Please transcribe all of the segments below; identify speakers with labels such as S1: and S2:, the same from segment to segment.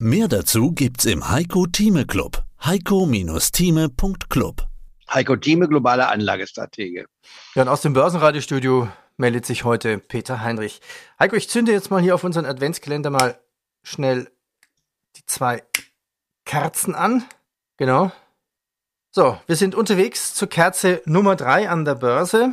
S1: Mehr dazu gibt's im Heiko Thieme Club. Heiko-Thieme.club.
S2: Heiko Thieme, globale Anlagestratege.
S3: Ja, und aus dem Börsenradiostudio meldet sich heute Peter Heinrich. Heiko, ich zünde jetzt mal hier auf unseren Adventskalender mal schnell die zwei Kerzen an. Genau. So, wir sind unterwegs zur Kerze Nummer drei an der Börse.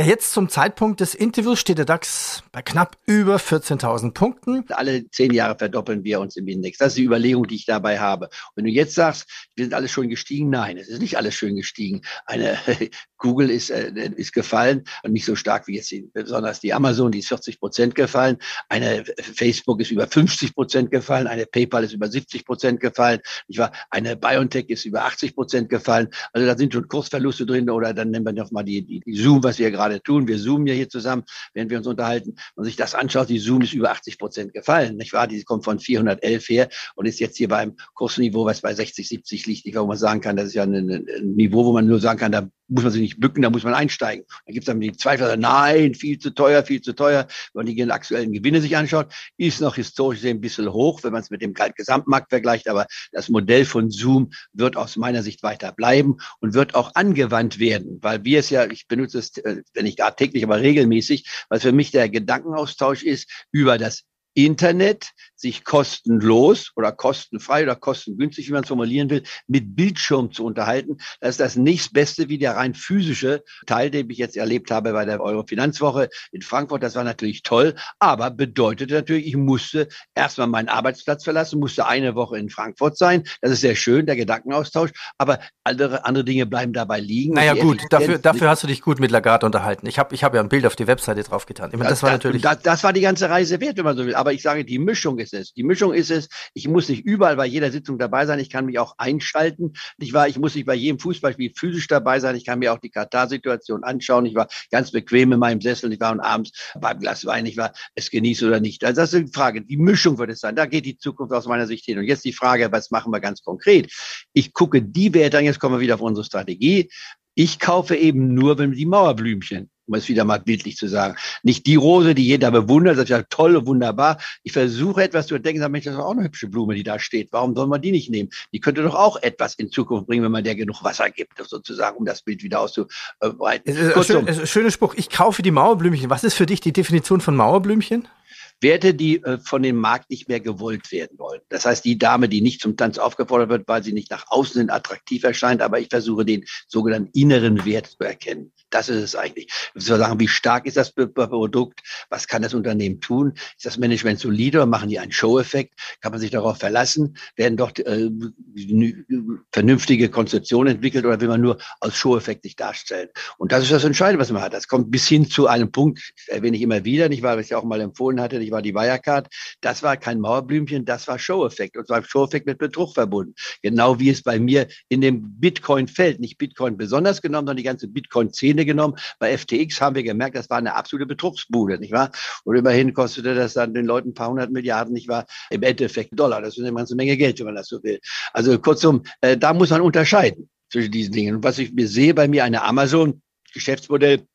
S3: Ja, jetzt zum Zeitpunkt des Interviews steht der DAX bei knapp über 14.000 Punkten.
S2: Alle zehn Jahre verdoppeln wir uns im Index. Das ist die Überlegung, die ich dabei habe. Wenn du jetzt sagst, wir sind alles schon gestiegen, nein, es ist nicht alles schön gestiegen. Eine Google ist, äh, ist gefallen und nicht so stark wie jetzt besonders die Amazon, die ist 40 Prozent gefallen. Eine Facebook ist über 50 Prozent gefallen. Eine PayPal ist über 70 Prozent gefallen. Ich war, eine BioNTech ist über 80 Prozent gefallen. Also da sind schon Kursverluste drin oder dann nehmen wir noch mal die, die, die Zoom, was wir gerade tun. Wir zoomen ja hier zusammen, während wir uns unterhalten. Wenn man sich das anschaut, die Zoom ist über 80 Prozent gefallen. Nicht wahr? Die kommt von 411 her und ist jetzt hier beim Kursniveau, was bei 60, 70 liegt. Nicht wo man sagen kann, das ist ja ein, ein Niveau, wo man nur sagen kann, da muss man sich nicht bücken, da muss man einsteigen. Da gibt es dann die Zweifler, nein, viel zu teuer, viel zu teuer. Wenn man die aktuellen Gewinne sich anschaut, ist noch historisch gesehen ein bisschen hoch, wenn man es mit dem Gesamtmarkt vergleicht. Aber das Modell von Zoom wird aus meiner Sicht weiter bleiben und wird auch angewandt werden, weil wir es ja, ich benutze es, äh, wenn nicht gar täglich, aber regelmäßig, weil für mich der Gedankenaustausch ist über das Internet sich kostenlos oder kostenfrei oder kostengünstig, wie man es formulieren will, mit Bildschirm zu unterhalten. Das ist das nächstbeste wie der rein physische Teil, den ich jetzt erlebt habe bei der Euro-Finanzwoche in Frankfurt. Das war natürlich toll, aber bedeutete natürlich, ich musste erstmal meinen Arbeitsplatz verlassen, musste eine Woche in Frankfurt sein. Das ist sehr schön, der Gedankenaustausch, aber andere, andere Dinge bleiben dabei liegen.
S3: Naja gut, dafür, dafür hast du dich gut mit Lagarde unterhalten. Ich habe ich hab ja ein Bild auf die Webseite draufgetan. Ich meine, das, das war natürlich...
S2: Das, das war die ganze Reise wert, wenn man so will aber ich sage, die Mischung ist es. Die Mischung ist es, ich muss nicht überall bei jeder Sitzung dabei sein, ich kann mich auch einschalten. Ich war, ich muss nicht bei jedem Fußballspiel physisch dabei sein, ich kann mir auch die Katar-Situation anschauen. Ich war ganz bequem in meinem Sessel, ich war und abends beim Glas Wein, ich war es genieße oder nicht. Also das ist die Frage. Die Mischung wird es sein. Da geht die Zukunft aus meiner Sicht hin. Und jetzt die Frage, was machen wir ganz konkret? Ich gucke die Werte an, jetzt kommen wir wieder auf unsere Strategie. Ich kaufe eben nur, wenn die Mauerblümchen um es wieder mal bildlich zu sagen. Nicht die Rose, die jeder bewundert, ist ja toll, wunderbar. Ich versuche etwas zu denken, Mensch, das ist auch eine hübsche Blume, die da steht. Warum soll man die nicht nehmen? Die könnte doch auch etwas in Zukunft bringen, wenn man der genug Wasser gibt, sozusagen, um das Bild wieder auszubreiten.
S3: Es ist Kurzum, ein schön, schöner Spruch. Ich kaufe die Mauerblümchen. Was ist für dich die Definition von Mauerblümchen?
S2: Werte, die äh, von dem Markt nicht mehr gewollt werden wollen. Das heißt, die Dame, die nicht zum Tanz aufgefordert wird, weil sie nicht nach außen hin attraktiv erscheint, aber ich versuche den sogenannten inneren Wert zu erkennen. Das ist es eigentlich. Wir sagen, wie stark ist das Produkt? Was kann das Unternehmen tun? Ist das Management solide machen die einen Show-Effekt? Kann man sich darauf verlassen? Werden dort äh, vernünftige Konzeptionen entwickelt oder will man nur als Show-Effekt sich darstellen? Und das ist das Entscheidende, was man hat. Das kommt bis hin zu einem Punkt, erwähne ich immer wieder, nicht weil ich es ja auch mal empfohlen hatte, nicht war die Wirecard. Das war kein Mauerblümchen, das war Show-Effekt. Und zwar Show-Effekt mit Betrug verbunden. Genau wie es bei mir in dem Bitcoin-Feld, nicht Bitcoin besonders genommen, sondern die ganze Bitcoin-Szene Ende genommen. Bei FTX haben wir gemerkt, das war eine absolute Betrugsbude, nicht wahr? Und immerhin kostete das dann den Leuten ein paar hundert Milliarden, nicht wahr? Im Endeffekt Dollar. Das ist eine ganze Menge Geld, wenn man das so will. Also kurzum, äh, da muss man unterscheiden zwischen diesen Dingen. Und was ich mir sehe bei mir, eine Amazon, Geschäftsmodell,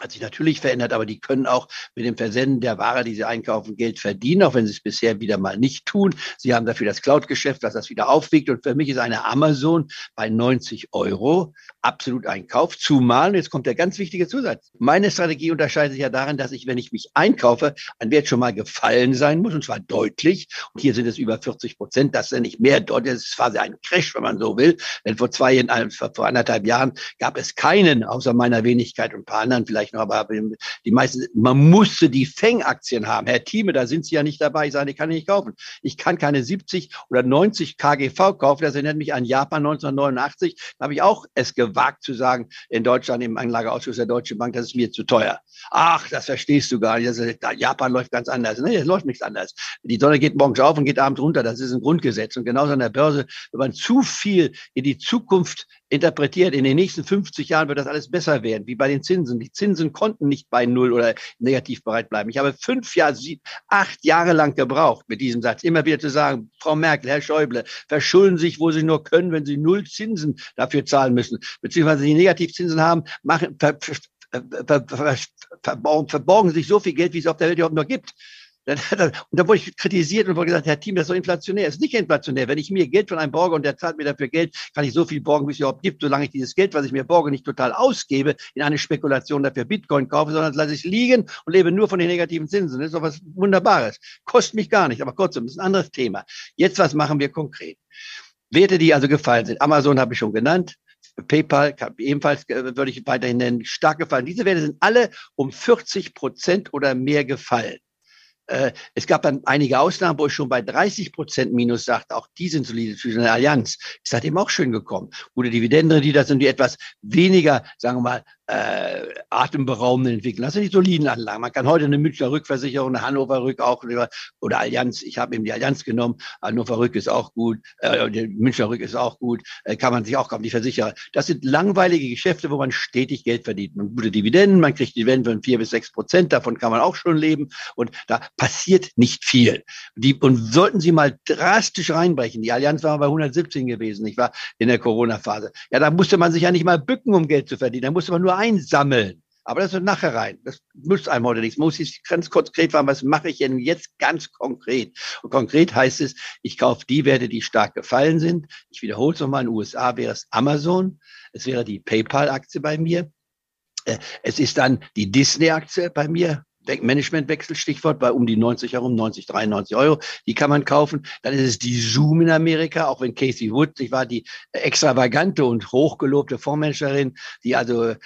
S2: hat sich natürlich verändert, aber die können auch mit dem Versenden der Ware, die sie einkaufen, Geld verdienen, auch wenn sie es bisher wieder mal nicht tun. Sie haben dafür das Cloud-Geschäft, was das wieder aufwiegt. Und für mich ist eine Amazon bei 90 Euro absolut ein Kauf. Zumal, jetzt kommt der ganz wichtige Zusatz. Meine Strategie unterscheidet sich ja darin, dass ich, wenn ich mich einkaufe, ein Wert schon mal gefallen sein muss, und zwar deutlich. Und hier sind es über 40 Prozent. Das ist ja nicht mehr deutlich. Das ist quasi ein Crash, wenn man so will. Denn vor zwei, vor anderthalb Jahren gab es keinen, außer meiner Wenigkeit und ein paar anderen vielleicht noch, aber die meisten, man musste die Feng-Aktien haben. Herr Thieme, da sind Sie ja nicht dabei. Ich sage, die kann ich nicht kaufen. Ich kann keine 70 oder 90 KGV kaufen. Das erinnert mich an Japan 1989. Da habe ich auch es gewagt zu sagen, in Deutschland im Anlageausschuss der Deutschen Bank, das ist mir zu teuer. Ach, das verstehst du gar nicht. Das Japan läuft ganz anders. Nee, es läuft nichts anders. Die Sonne geht morgens auf und geht abends runter. Das ist ein Grundgesetz. Und genauso an der Börse, wenn man zu viel in die Zukunft interpretiert, in den nächsten 50 Jahren wird das alles besser werden, wie bei den Zinsen. Die Zinsen konnten nicht bei Null oder negativ bereit bleiben. Ich habe fünf Jahre, acht Jahre lang gebraucht mit diesem Satz, immer wieder zu sagen, Frau Merkel, Herr Schäuble, verschulden sich, wo Sie nur können, wenn Sie Null Zinsen dafür zahlen müssen, beziehungsweise Sie Negativzinsen haben, machen, ver, ver, ver, verborgen sich so viel Geld, wie es auf der Welt überhaupt noch gibt. Und da wurde ich kritisiert und wurde gesagt, Herr Team, das ist doch inflationär. Es ist nicht inflationär. Wenn ich mir Geld von einem borge und der zahlt mir dafür Geld, kann ich so viel borgen, wie es überhaupt gibt, solange ich dieses Geld, was ich mir borge, nicht total ausgebe in eine Spekulation dafür Bitcoin kaufe, sondern das lasse ich liegen und lebe nur von den negativen Zinsen. Das ist doch was Wunderbares. Kostet mich gar nicht. Aber kurzum, das ist ein anderes Thema. Jetzt, was machen wir konkret? Werte, die also gefallen sind. Amazon habe ich schon genannt. PayPal ebenfalls äh, würde ich weiterhin nennen, stark gefallen. Diese Werte sind alle um 40 Prozent oder mehr gefallen. Äh, es gab dann einige Ausnahmen, wo ich schon bei 30 Prozent Minus sagte, auch die sind solide für eine Allianz. Ist seitdem auch schön gekommen. Gute Dividenden, die das sind die etwas weniger, sagen wir mal, äh, atemberaubende Entwicklung. Das sind die soliden Anlagen. Man kann heute eine Münchner Rückversicherung, eine Hannover Rück auch oder Allianz. Ich habe eben die Allianz genommen. Hannover Rück ist auch gut. Äh, Münchner Rück ist auch gut. Äh, kann man sich auch kaufen. Die Versicherer. Das sind langweilige Geschäfte, wo man stetig Geld verdient. Man gute Dividenden. Man kriegt Dividenden von vier bis sechs Prozent. Davon kann man auch schon leben. Und da passiert nicht viel. Die, und sollten Sie mal drastisch reinbrechen. Die Allianz war bei 117 gewesen. Ich war in der Corona-Phase. Ja, da musste man sich ja nicht mal bücken, um Geld zu verdienen. Da musste man nur einsammeln. Aber das wird nachher rein. Das nützt einem heute nichts. Muss ich ganz konkret fragen, was mache ich denn jetzt ganz konkret? Und konkret heißt es, ich kaufe die Werte, die stark gefallen sind. Ich wiederhole es nochmal, in den USA wäre es Amazon. Es wäre die PayPal-Aktie bei mir. Äh, es ist dann die Disney-Aktie bei mir. Managementwechsel, Stichwort, bei um die 90 herum, 90, 93 Euro, die kann man kaufen. Dann ist es die Zoom in Amerika, auch wenn Casey Wood, ich war die extravagante und hochgelobte Fondsmanagerin, die also äh,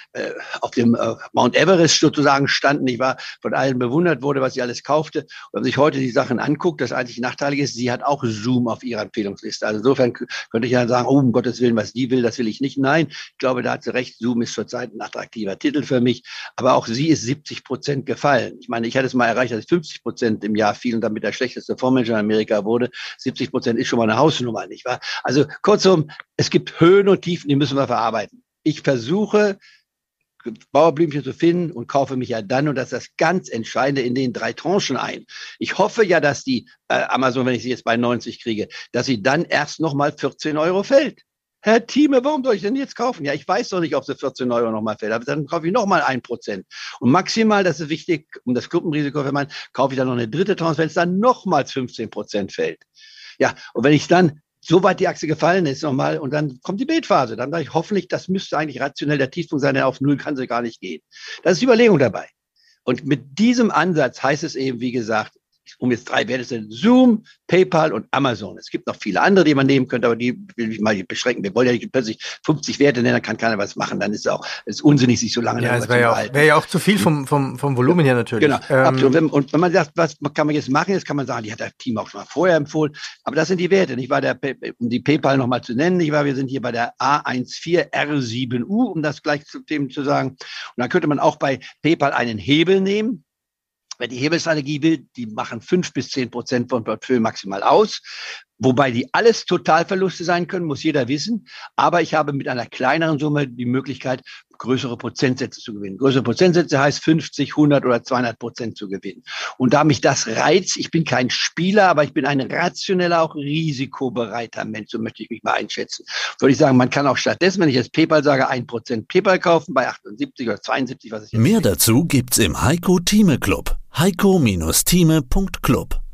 S2: auf dem äh, Mount Everest sozusagen standen, ich war von allen bewundert wurde, was sie alles kaufte. Und wenn man sich heute die Sachen anguckt, das einzig Nachteilige ist, sie hat auch Zoom auf ihrer Empfehlungsliste. Also insofern könnte ich ja sagen, oh, um Gottes Willen, was die will, das will ich nicht. Nein, ich glaube, da hat sie recht. Zoom ist zurzeit ein attraktiver Titel für mich. Aber auch sie ist 70 Prozent gefallen Ich meine, ich hatte es mal erreicht, dass ich 50 Prozent im Jahr fiel und damit der schlechteste Fondsmanager in Amerika wurde. 70 Prozent ist schon mal eine Hausnummer, nicht wahr? Also kurzum, es gibt Höhen und Tiefen, die müssen wir verarbeiten. Ich versuche, Bauerblümchen zu finden und kaufe mich ja dann, und das ist das ganz Entscheidende, in den drei Tranchen ein. Ich hoffe ja, dass die äh, Amazon, wenn ich sie jetzt bei 90 kriege, dass sie dann erst nochmal 14 Euro fällt. Herr Thieme, warum soll ich denn jetzt kaufen? Ja, ich weiß doch nicht, ob sie 14 Euro nochmal fällt. Aber dann kaufe ich nochmal ein Prozent. Und maximal, das ist wichtig, um das Gruppenrisiko für meinen, kaufe ich dann noch eine dritte Tranche, wenn es dann nochmals 15 Prozent fällt. Ja, und wenn ich dann so weit die Achse gefallen ist nochmal und dann kommt die Bildphase. Dann sage ich hoffentlich, das müsste eigentlich rationell der Tiefpunkt sein, denn auf Null kann sie gar nicht gehen. Das ist die Überlegung dabei. Und mit diesem Ansatz heißt es eben, wie gesagt, um jetzt drei Werte sind, Zoom, PayPal und Amazon. Es gibt noch viele andere, die man nehmen könnte, aber die will ich mal beschränken. Wir wollen ja nicht plötzlich 50 Werte nennen, dann kann keiner was machen. Dann ist es auch ist unsinnig, sich so lange
S3: ja, das wäre ja, auch, wär ja auch zu viel vom, vom, vom Volumen her natürlich.
S2: Genau. Ähm, und, wenn, und wenn man sagt, was kann man jetzt machen, jetzt kann man sagen, die hat das Team auch schon mal vorher empfohlen. Aber das sind die Werte. Ich war der, um die PayPal nochmal zu nennen, ich war, wir sind hier bei der A14R7U, um das gleich zu dem zu sagen. Und dann könnte man auch bei PayPal einen Hebel nehmen. Wer die Hebelstrategie will, die machen fünf bis zehn Prozent von Portfolio maximal aus. Wobei die alles Totalverluste sein können, muss jeder wissen. Aber ich habe mit einer kleineren Summe die Möglichkeit, größere Prozentsätze zu gewinnen. Größere Prozentsätze heißt 50, 100 oder 200 Prozent zu gewinnen. Und da mich das reizt, ich bin kein Spieler, aber ich bin ein rationeller, auch risikobereiter Mensch, so möchte ich mich mal einschätzen. Würde ich sagen, man kann auch stattdessen, wenn ich jetzt PayPal sage, ein Prozent PayPal kaufen bei 78 oder 72, was ich
S1: Mehr dazu gibt's im Heiko Thieme Club. heiko-thieme.club